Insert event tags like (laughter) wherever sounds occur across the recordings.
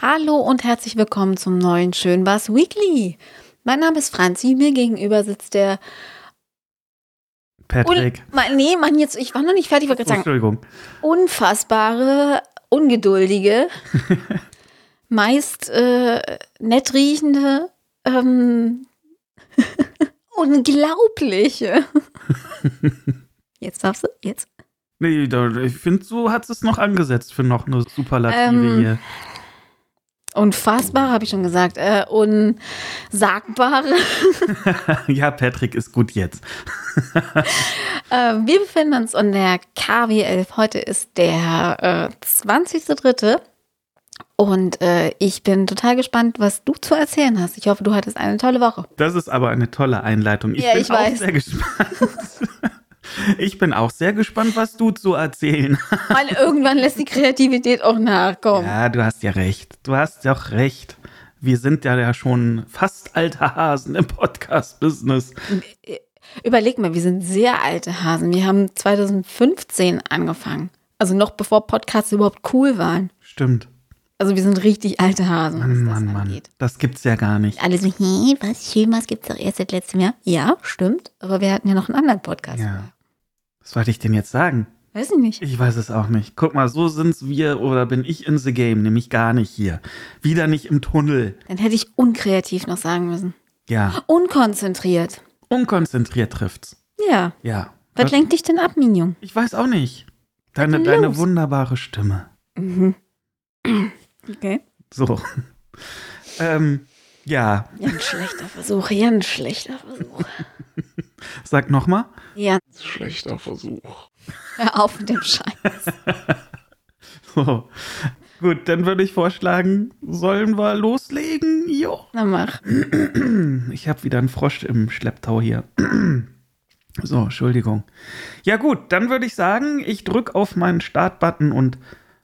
Hallo und herzlich willkommen zum neuen Schönbass Weekly. Mein Name ist Franzi, mir gegenüber sitzt der Patrick. Un nee, Mann, jetzt, ich war noch nicht fertig, ich wollte gerade sagen, Entschuldigung. unfassbare, ungeduldige, (laughs) meist äh, nett riechende, ähm, (laughs) unglaubliche. (laughs) Jetzt darfst du, jetzt. Nee, ich finde, so hat es noch angesetzt für noch eine Superlative Ähm, hier. Unfassbare, habe ich schon gesagt. Äh, unsagbare. (laughs) (laughs) ja, Patrick ist gut jetzt. (laughs) Äh, wir befinden uns an der KW11. Heute ist der äh, 20.03. Und äh, ich bin total gespannt, was du zu erzählen hast. Ich hoffe, du hattest eine tolle Woche. Das ist aber eine tolle Einleitung. Ich Ja, bin ich auch weiß. sehr gespannt. Ich bin auch sehr gespannt, was du zu erzählen (laughs) hast. Weil irgendwann lässt die Kreativität auch nachkommen. Ja, du hast ja recht. Du hast ja auch recht. Wir sind ja, ja schon fast alte Hasen im Podcast-Business. Überleg mal, wir sind sehr alte Hasen. Wir haben 2015 angefangen. Also noch bevor Podcasts überhaupt cool waren. Stimmt. Also wir sind richtig alte Hasen, was Mann, das Mann, Mann. angeht. Das gibt's ja gar nicht. Alle so, hey, was schön, was gibt's doch erst seit letztem Jahr? Ja, stimmt. Aber wir hatten ja noch einen anderen Podcast. Ja. Was wollte ich denn jetzt sagen? Weiß ich nicht. Ich weiß es auch nicht. Guck mal, so sind's wir oder bin ich in the game, nämlich gar nicht hier. Wieder nicht im Tunnel. Dann hätte ich unkreativ noch sagen müssen. Ja, Unkonzentriert. unkonzentriert trifft's. Ja. Ja. Was lenkt dich denn ab, Minion? Ich weiß auch nicht. Deine, deine wunderbare Stimme. Mhm. (clears throat) Okay. So. ähm, ja, Ganz schlechter Versuch, ganz schlechter Versuch. sag nochmal. Ja, Schlechter Versuch. hör auf mit dem Scheiß. (laughs) So. Gut, dann würde ich vorschlagen, sollen wir loslegen? Jo. Na mach. Ich habe wieder einen Frosch im Schlepptau hier. (clears throat) So, Entschuldigung. Ja gut, dann würde ich sagen, ich drücke auf meinen Startbutton und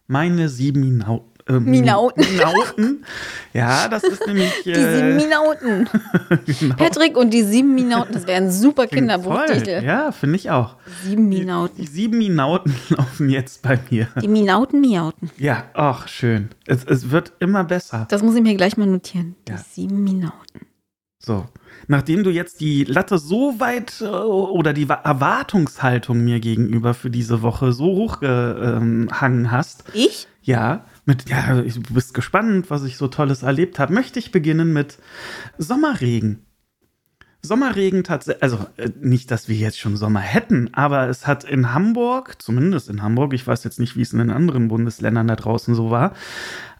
meine sieben Minau äh, Minauten. Minauten. (laughs) Ja, das ist nämlich. Die sieben Minauten. (laughs) genau. Patrick und die sieben Minauten, das wäre ein super. Kinderbuchtitel. Ja, finde ich auch. Sieben Die Minauten. sieben Minauten (laughs) laufen jetzt bei mir. Die Minauten, Miauten. Ja, ach, schön. Es, es wird immer besser. Das muss ich mir gleich mal notieren. Die Ja. sieben Minauten. So. Nachdem du jetzt die Latte so weit äh, oder die Wa- Erwartungshaltung mir gegenüber für diese Woche so hochgehangen hast, Ich? ja, mit, ja, du bist gespannt, was ich so Tolles erlebt habe, möchte ich beginnen mit Sommerregen. Sommerregen tatsächlich, also äh, nicht, dass wir jetzt schon Sommer hätten, aber es hat in Hamburg, zumindest in Hamburg, ich weiß jetzt nicht, wie es in den anderen Bundesländern da draußen so war,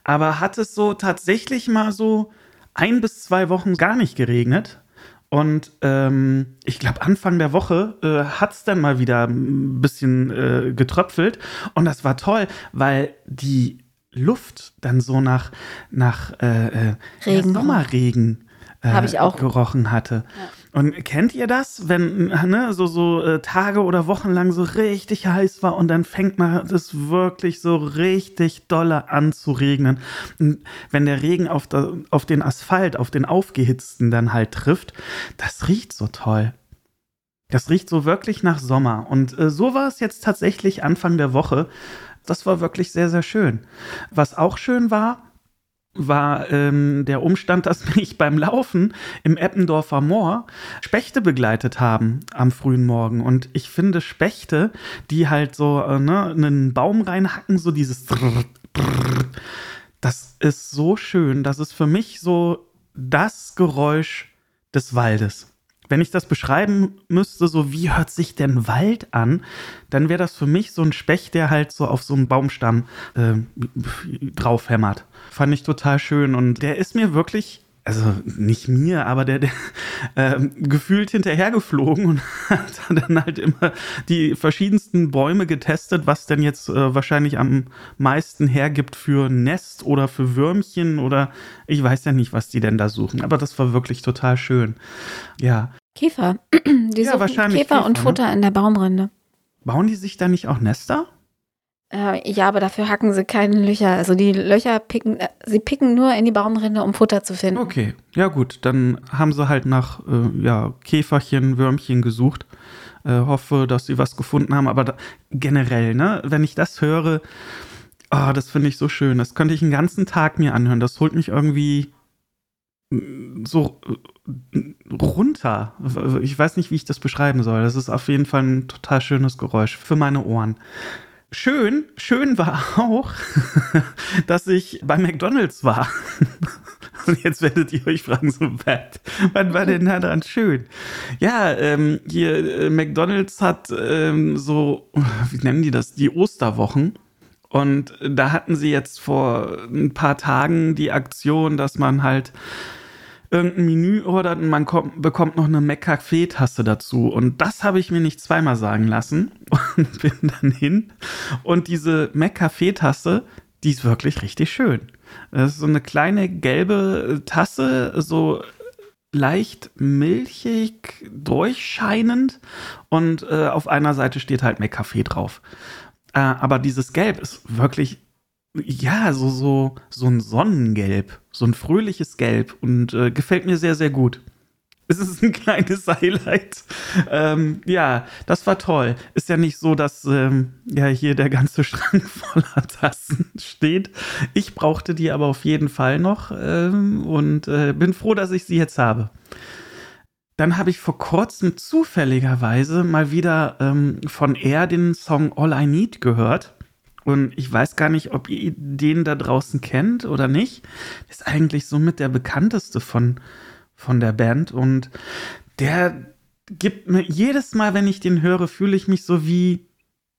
aber hat es so tatsächlich mal so ein bis zwei Wochen gar nicht geregnet. Und ähm, ich glaube, Anfang der Woche äh, hat es dann mal wieder ein bisschen äh, getröpfelt. Und das war toll, weil die Luft dann so nach, nach äh, äh, Regen ja, Sommerregen äh, Hab ich auch. gerochen hatte. Und kennt ihr das, wenn ne, so, so äh, Tage oder Wochen lang so richtig heiß war und dann fängt man das wirklich so richtig dolle an zu regnen. Und wenn der Regen auf, der, auf den Asphalt, auf den aufgehitzten dann halt trifft, das riecht so toll. Das riecht so wirklich nach Sommer. Und äh, so war es jetzt tatsächlich Anfang der Woche. Das war wirklich sehr, sehr schön. Was auch schön war, war ähm, der Umstand, dass (laughs) mich beim Laufen im Eppendorfer Moor Spechte begleitet haben am frühen Morgen. Und ich finde Spechte, die halt so äh, ne, einen Baum reinhacken, so dieses das ist so schön. Das ist für mich so das Geräusch des Waldes. Wenn ich das beschreiben müsste, so wie hört sich denn Wald an, dann wäre das für mich so ein Specht, der halt so auf so einem Baumstamm äh, draufhämmert. Fand ich total schön und der ist mir wirklich, also nicht mir, aber der, der ähm, gefühlt hinterhergeflogen und (laughs) hat dann halt immer die verschiedensten Bäume getestet, was denn jetzt äh, wahrscheinlich am meisten hergibt für Nest oder für Würmchen oder ich weiß ja nicht, was die denn da suchen, aber das war wirklich total schön. Ja. Käfer. (clears throat) Die Ja, suchen wahrscheinlich Käfer, und Käfer, ne? Futter in der Baumrinde. Bauen die sich da nicht auch Nester? Äh, ja, aber dafür hacken sie keine Löcher. Also die Löcher picken, äh, sie picken nur in die Baumrinde, um Futter zu finden. Okay, ja gut, dann haben sie halt nach äh, ja, Käferchen, Würmchen gesucht. Äh, hoffe, dass sie was gefunden haben, aber da, generell, ne, wenn ich das höre, Oh, das finde ich so schön. Das könnte ich einen ganzen Tag mir anhören. Das holt mich irgendwie mm, so äh, runter. Ich weiß nicht, wie ich das beschreiben soll. Das ist auf jeden Fall ein total schönes Geräusch für meine Ohren. Schön, schön war auch, (laughs) dass ich bei McDonald's war. (laughs) Und jetzt werdet ihr euch fragen, so, was, was war denn da dran schön? Ja, ähm, hier, äh, McDonald's hat ähm, so, wie nennen die das, die Osterwochen. Und da hatten sie jetzt vor ein paar Tagen die Aktion, dass man halt irgendein Menü ordert und man kommt, bekommt noch eine McCafé-Tasse dazu. Und das habe ich mir nicht zweimal sagen lassen (laughs) und bin dann hin. Und diese McCafé-Tasse, die ist wirklich richtig schön. Das ist so eine kleine gelbe Tasse, so leicht milchig, durchscheinend und äh, auf einer Seite steht halt McCafé drauf. Äh, aber dieses Gelb ist wirklich, ja, so, so, so ein Sonnengelb, so ein fröhliches Gelb und äh, gefällt mir sehr, sehr gut. (laughs) Es ist ein kleines Highlight. Ähm, ja, das war toll. Ist ja nicht so, dass ähm, ja hier der ganze (laughs) Schrank voller Tassen steht. Ich brauchte die aber auf jeden Fall noch ähm, und äh, bin froh, dass ich sie jetzt habe. Dann habe ich vor kurzem zufälligerweise mal wieder ähm, von Air den Song All I Need gehört. Und ich weiß gar nicht, ob ihr den da draußen kennt oder nicht. Ist eigentlich somit der bekannteste von, von der Band. Und der gibt mir jedes Mal, wenn ich den höre, fühle ich mich so wie,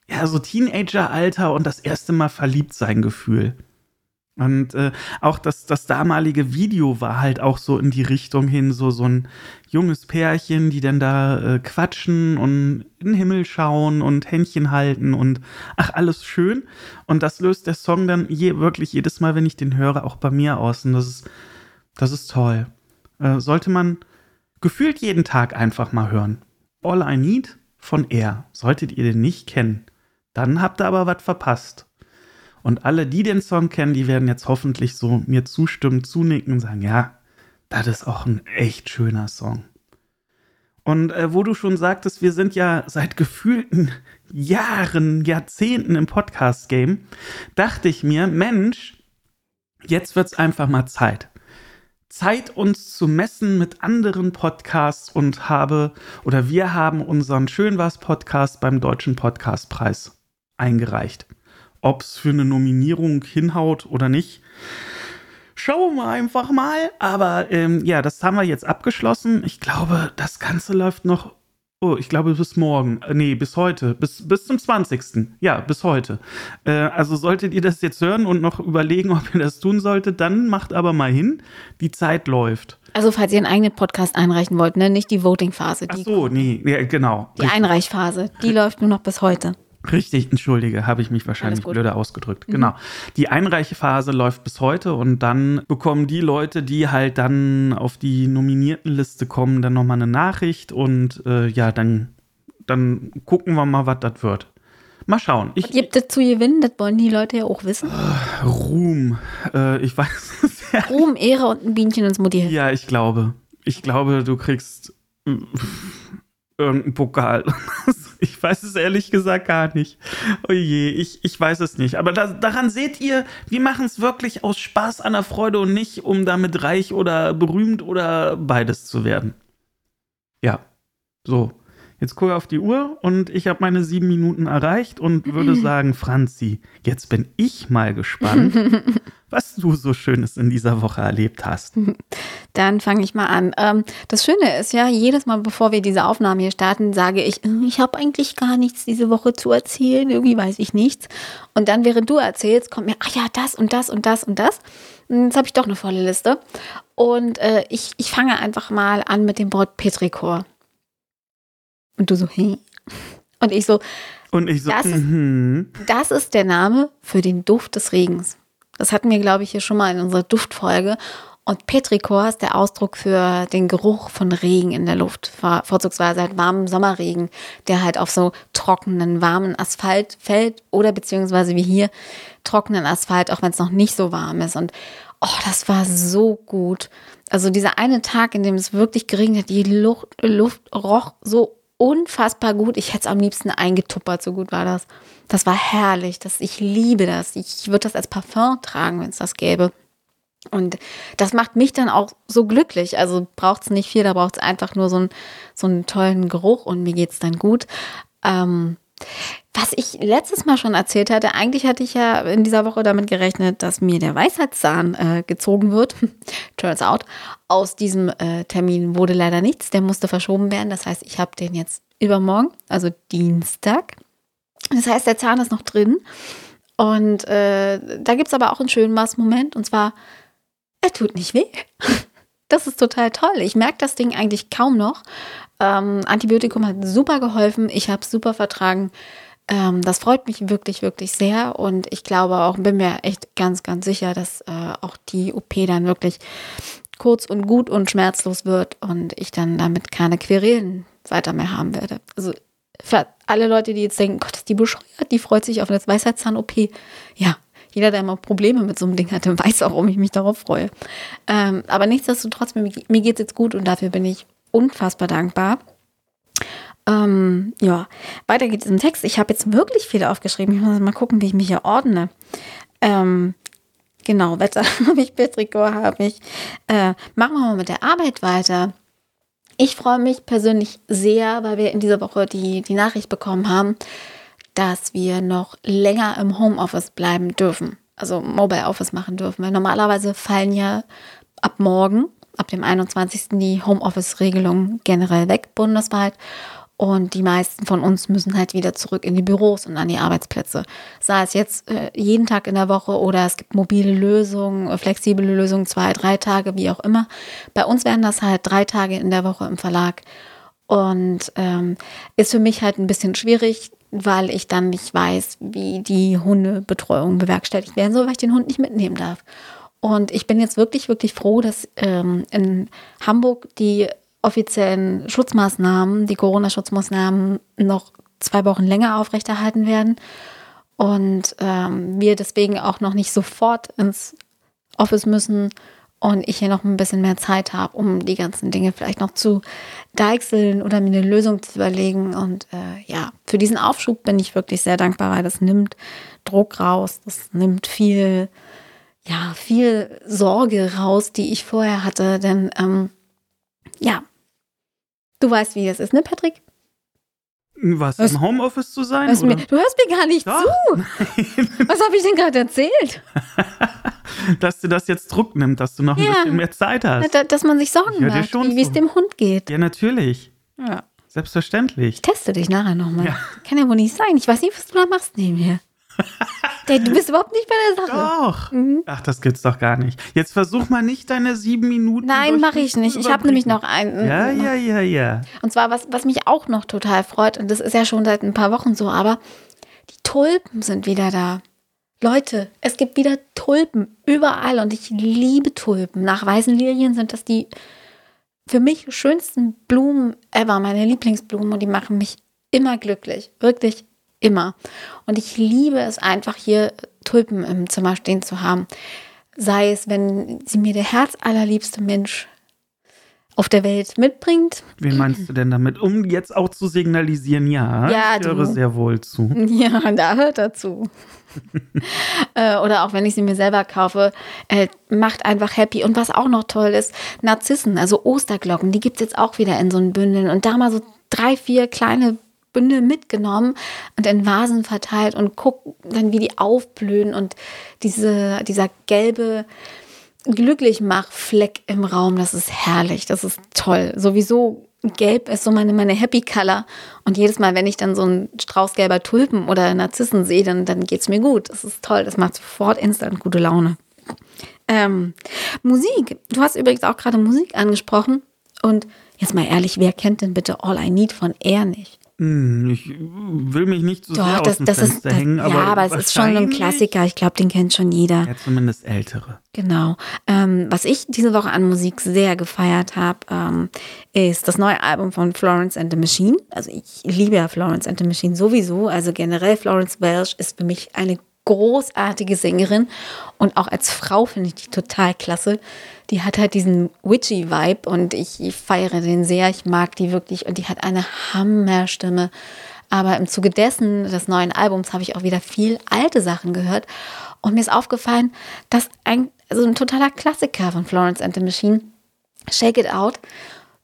ja, so Teenager-Alter und das erste Mal verliebt sein Gefühl. Und äh, auch das, das damalige Video war halt auch so in die Richtung hin, so, so ein junges Pärchen, die dann da äh, quatschen und in den Himmel schauen und Händchen halten und ach, alles schön. Und das löst der Song dann je, wirklich jedes Mal, wenn ich den höre, auch bei mir aus. Und das ist, das ist toll. Äh, sollte man gefühlt jeden Tag einfach mal hören. All I Need von Air. Solltet ihr den nicht kennen, dann habt ihr aber was verpasst. Und alle, die den Song kennen, die werden jetzt hoffentlich so mir zustimmen, zunicken und sagen, ja, das ist auch ein echt schöner Song. Und äh, wo du schon sagtest, wir sind ja seit gefühlten (laughs) Jahren, Jahrzehnten im Podcast-Game, dachte ich mir, Mensch, jetzt wird es einfach mal Zeit. Zeit, uns zu messen mit anderen Podcasts und habe, oder wir haben unseren Schön was Podcast beim Deutschen Podcastpreis eingereicht ob es für eine Nominierung hinhaut oder nicht. Schauen wir einfach mal. Aber ähm, ja, das haben wir jetzt abgeschlossen. Ich glaube, das Ganze läuft noch. Oh, ich glaube bis morgen. Äh, nee, bis heute. Bis, bis zum 20. Ja, bis heute. Äh, also solltet ihr das jetzt hören und noch überlegen, (laughs) ob ihr das tun solltet, dann macht aber mal hin. Die Zeit läuft. Also falls ihr einen eigenen Podcast einreichen wollt, ne? nicht die Voting-Phase. Ach so, nee, ja, genau. Die Einreichphase, die läuft nur noch bis heute. Richtig, entschuldige, habe ich mich wahrscheinlich blöder ausgedrückt. Mhm. Genau. Die Einreichephase läuft bis heute und dann bekommen die Leute, die halt dann auf die Nominiertenliste kommen, dann nochmal eine Nachricht und äh, ja, dann, dann gucken wir mal, was das wird. Mal schauen. Ich, was gibt es zu gewinnen? Das wollen die Leute ja auch wissen. Äh, Ruhm. Äh, ich (laughs) weiß es ja. Ruhm, Ehre und ein Bienchen ins Mutti. Ja, ich glaube. Ich glaube, du kriegst äh, irgendeinen Pokal. (laughs) Ich weiß es ehrlich gesagt gar nicht. Oh ich, ich weiß es nicht. Aber da, daran seht ihr, wir machen es wirklich aus Spaß an der Freude und nicht, um damit reich oder berühmt oder beides zu werden. Ja, so. Jetzt gucke ich auf die Uhr und ich habe meine sieben Minuten erreicht und würde (laughs) sagen, Franzi, jetzt bin ich mal gespannt, (laughs) was du so Schönes in dieser Woche erlebt hast. (laughs) Dann fange ich mal an. Ähm, das Schöne ist ja, jedes Mal, bevor wir diese Aufnahme hier starten, sage ich, äh, ich habe eigentlich gar nichts diese Woche zu erzählen, irgendwie weiß ich nichts. Und dann, während du erzählst, kommt mir, ach ja, das und das und das und das. Jetzt habe ich doch eine volle Liste. Und äh, ich, ich fange einfach mal an mit dem Wort Petrichor. Und du so, hey. Und ich so, und ich so, das, ist, mhm. das ist der Name für den Duft des Regens. Das hatten wir, glaube ich, hier schon mal in unserer Duftfolge. Und Petrichor ist der Ausdruck für den Geruch von Regen in der Luft, vorzugsweise halt warmen Sommerregen, der halt auf so trockenen, warmen Asphalt fällt oder beziehungsweise wie hier trockenen Asphalt, auch wenn es noch nicht so warm ist. Und oh, das war so gut. Also dieser eine Tag, in dem es wirklich geregnet hat, die Luft, Luft roch so unfassbar gut. Ich hätte es am liebsten eingetuppert, so gut war das. Das war herrlich. Das, ich liebe das. Ich würde das als Parfum tragen, wenn es das gäbe. Und das macht mich dann auch so glücklich. Also braucht es nicht viel, da braucht es einfach nur so, ein, so einen tollen Geruch und mir geht es dann gut. Ähm, was ich letztes Mal schon erzählt hatte, eigentlich hatte ich ja in dieser Woche damit gerechnet, dass mir der Weisheitszahn äh, gezogen wird. (laughs) Turns out, aus diesem äh, Termin wurde leider nichts. Der musste verschoben werden. Das heißt, ich habe den jetzt übermorgen, also Dienstag. Das heißt, der Zahn ist noch drin. Und äh, da gibt es aber auch einen schönen Maßmoment. Und zwar, er tut nicht weh. (laughs) Das ist total toll. Ich merke das Ding eigentlich kaum noch. Ähm, Antibiotikum hat super geholfen. Ich habe super vertragen. Ähm, das freut mich wirklich, wirklich sehr. Und ich glaube auch, bin mir echt ganz, ganz sicher, dass äh, auch die OP dann wirklich kurz und gut und schmerzlos wird und ich dann damit keine Querelen weiter mehr haben werde. Also für alle Leute, die jetzt denken, Gott, ist die bescheuert, die freut sich auf das Weisheitszahn-OP. Ja, jeder, der immer Probleme mit so einem Ding hatte, weiß auch, warum ich mich darauf freue. Ähm, aber nichtsdestotrotz, mir, mir geht es jetzt gut und dafür bin ich unfassbar dankbar. Ähm, ja, weiter geht es im Text. Ich habe jetzt wirklich viel aufgeschrieben. Ich muss mal gucken, wie ich mich hier ordne. Ähm, genau, Wetter (laughs) habe ich, Betrikot habe ich. Äh, machen wir mal mit der Arbeit weiter. Ich freue mich persönlich sehr, weil wir in dieser Woche die, die Nachricht bekommen haben, dass wir noch länger im Homeoffice bleiben dürfen. Also Mobile Office machen dürfen. Weil normalerweise fallen ja ab morgen, ab dem 21. die Homeoffice-Regelungen generell weg bundesweit. Und die meisten von uns müssen halt wieder zurück in die Büros und an die Arbeitsplätze. Sei es jetzt äh, jeden Tag in der Woche oder es gibt mobile Lösungen, äh, flexible Lösungen, zwei, drei Tage, wie auch immer. Bei uns wären das halt drei Tage in der Woche im Verlag. Und ähm, ist für mich halt ein bisschen schwierig, weil ich dann nicht weiß, wie die Hundebetreuung bewerkstelligt werden soll, weil ich den Hund nicht mitnehmen darf. Und ich bin jetzt wirklich, wirklich froh, dass ähm, in Hamburg die offiziellen Schutzmaßnahmen, die Corona-Schutzmaßnahmen noch zwei Wochen länger aufrechterhalten werden und ähm, wir deswegen auch noch nicht sofort ins Office müssen und ich hier noch ein bisschen mehr Zeit habe, um die ganzen Dinge vielleicht noch zu deichseln oder mir eine Lösung zu überlegen. Und äh, ja, für diesen Aufschub bin ich wirklich sehr dankbar, weil das nimmt Druck raus, das nimmt viel, ja, viel Sorge raus, die ich vorher hatte. Denn ähm, ja, du weißt, wie es ist, ne, Patrick? Was, was im Homeoffice zu sein? Mir, du hörst mir gar nicht Doch. zu. (laughs) Was habe ich denn gerade erzählt? (laughs) dass du das jetzt Druck nimmt, dass du noch ein ja. bisschen mehr Zeit hast. Da, dass man sich Sorgen macht, wie es dem Hund geht. Ja, natürlich. Ja. Selbstverständlich. Ich teste dich nachher nochmal. Ja. Kann ja wohl nicht sein. Ich weiß nicht, was du da machst neben (laughs) Du bist überhaupt nicht bei der Sache. Doch. Mhm. Ach, das gibt's doch gar nicht. Jetzt versuch mal nicht deine sieben Minuten. Nein, mache ich nicht. Ich habe nämlich noch einen. Ja, ja, ja, ja. Und zwar, was, was mich auch noch total freut, und das ist ja schon seit ein paar Wochen so, aber die Tulpen sind wieder da. Leute, es gibt wieder Tulpen überall und ich liebe Tulpen. Nach weißen Lilien sind das die für mich schönsten Blumen ever, meine Lieblingsblumen und die machen mich immer glücklich. Wirklich Immer. Und ich liebe es einfach, hier Tulpen im Zimmer stehen zu haben. Sei es, wenn sie mir der herzallerliebste Mensch auf der Welt mitbringt. Wen meinst du denn damit? Um jetzt auch zu signalisieren, ja, ja ich höre du. sehr wohl zu. (laughs) Ja, da hört er zu. (laughs) Äh, oder auch wenn ich sie mir selber kaufe, äh, macht einfach happy. Und was auch noch toll ist, Narzissen, also Osterglocken, die gibt es jetzt auch wieder in so einem Bündeln. Und da mal so drei, vier kleine Bündel mitgenommen und in Vasen verteilt und guck dann, wie die aufblühen und diese, dieser gelbe Glücklichmachfleck im Raum, das ist herrlich, das ist toll. Sowieso gelb ist so meine, meine Happy Color und jedes Mal, wenn ich dann so einen Strauß gelber Tulpen oder Narzissen sehe, dann, dann geht es mir gut. Das ist toll, das macht sofort instant gute Laune. Ähm, Musik. Du hast übrigens auch gerade Musik angesprochen. Und jetzt mal ehrlich, wer kennt denn bitte All I Need von Air nicht? Hm, ich will mich nicht so Doch, sehr das, aus dem das Fenster ist, hängen, aber Ja, aber es ist schon ein Klassiker. Ich glaube, den kennt schon jeder. Ja, zumindest ältere. Genau. Ähm, was ich diese Woche an Musik sehr gefeiert habe, ähm, ist das neue Album von Florence and the Machine. Also ich liebe ja Florence and the Machine sowieso. Also generell Florence Welsh ist für mich eine großartige Sängerin und auch als Frau finde ich die total klasse. Die hat halt diesen Witchy-Vibe und ich, ich feiere den sehr. Ich mag die wirklich und die hat eine Hammerstimme. Aber im Zuge dessen, des neuen Albums, habe ich auch wieder viel alte Sachen gehört. Und mir ist aufgefallen, dass ein, also ein totaler Klassiker von Florence and the Machine, Shake It Out,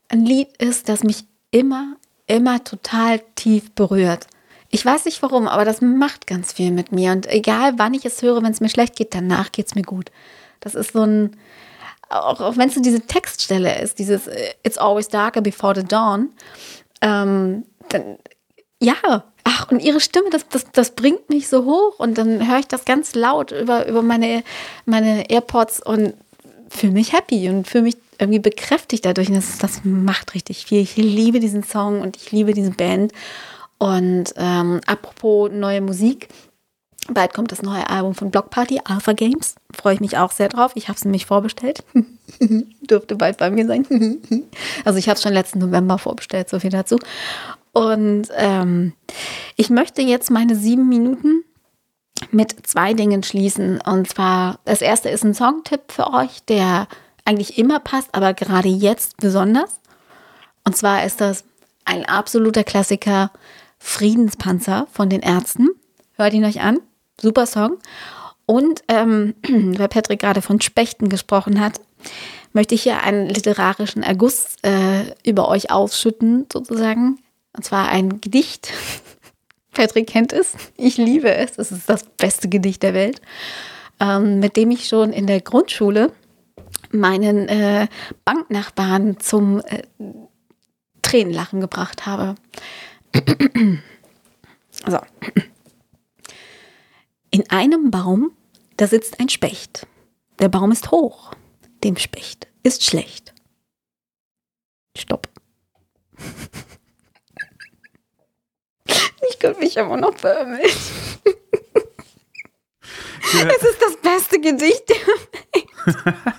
ein Lied ist, das mich immer, immer total tief berührt. Ich weiß nicht warum, aber das macht ganz viel mit mir. Und egal, wann ich es höre, wenn es mir schlecht geht, danach geht es mir gut. Das ist so ein, auch, auch wenn es so diese Textstelle ist, dieses It's always darker before the dawn, ähm, dann, ja, ach, und ihre Stimme, das, das, das bringt mich so hoch und dann höre ich das ganz laut über, über meine, meine AirPods und fühle mich happy und fühle mich irgendwie bekräftigt dadurch. Und das, das macht richtig viel. Ich liebe diesen Song und ich liebe diese Band. Und ähm, apropos neue Musik, bald kommt das neue Album von Block Party, Alpha Games. Freue ich mich auch sehr drauf. Ich habe es nämlich vorbestellt. (laughs) Dürfte bald bei mir sein. (laughs) also ich habe es schon letzten November vorbestellt, so viel dazu. Und ähm, ich möchte jetzt meine sieben Minuten mit zwei Dingen schließen. Und zwar, das erste ist ein Songtipp für euch, der eigentlich immer passt, aber gerade jetzt besonders. Und zwar ist das ein absoluter Klassiker, Friedenspanzer von den Ärzten. Hört ihn euch an. Super Song. Und ähm, (clears throat) weil Patrick gerade von Spechten gesprochen hat, möchte ich hier einen literarischen Erguss äh, über euch ausschütten, sozusagen. Und zwar ein Gedicht. (laughs) Patrick kennt es. Ich liebe es. Es ist das beste Gedicht der Welt. Ähm, mit dem ich schon in der Grundschule meinen äh, Banknachbarn zum äh, Tränenlachen gebracht habe. (clears throat) so. In einem Baum, da sitzt ein Specht. Der Baum ist hoch, dem Specht ist schlecht. Stopp. Ich könnte mich immer noch beömmeln. Ja. Es ist das beste Gedicht der Welt. (laughs)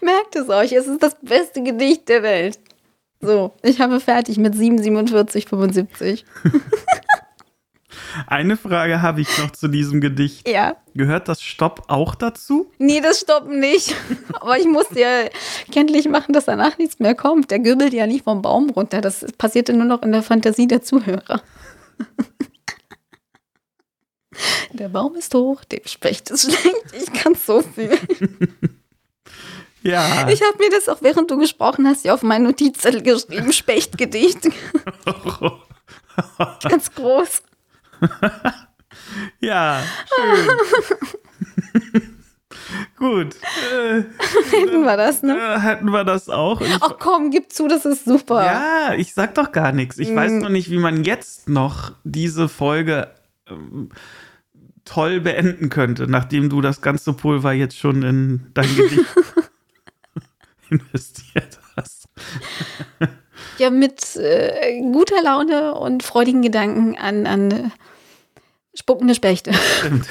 Merkt es euch, es ist das beste Gedicht der Welt. So, ich habe fertig mit 7,47,75. (laughs) Eine Frage habe ich noch zu diesem Gedicht. Ja. Gehört das Stopp auch dazu? Nee, das Stoppen nicht. (laughs) Aber ich musste ja kenntlich machen, dass danach nichts mehr kommt. Der gürbelt ja nicht vom Baum runter. Das passierte nur noch in der Fantasie der Zuhörer. (laughs) Der Baum ist hoch, dem Specht ist schlecht. Ich kann so viel. Ja. Ich habe mir das auch, während du gesprochen hast, ja auf meinen Notizzettel geschrieben, Spechtgedicht. (laughs) Ganz groß. (laughs) ja, schön. (laughs) Gut. Äh, hätten wir das, ne? Äh, hätten wir das auch. Ich, Ach komm, gib zu, das ist super. Ja, ich sag doch gar nichts. Ich mm. weiß noch nicht, wie man jetzt noch diese Folge ähm, toll beenden könnte, nachdem du das ganze Pulver jetzt schon in dein Gedicht investiert hast. (laughs) ja, mit äh, guter Laune und freudigen Gedanken an, an äh, spuckende Spechte. Stimmt.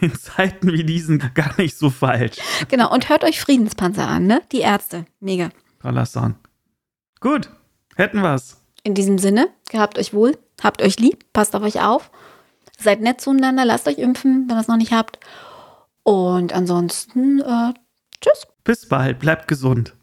In Zeiten wie diesen gar nicht so falsch. Genau, und hört euch Friedenspanzer an, ne? Die Ärzte. Mega. Toller Song. Gut, hätten wir's. In diesem Sinne, gehabt euch wohl, habt euch lieb, passt auf euch auf, seid nett zueinander, lasst euch impfen, wenn ihr es noch nicht habt. Und ansonsten, äh, tschüss. Bis bald, bleibt gesund.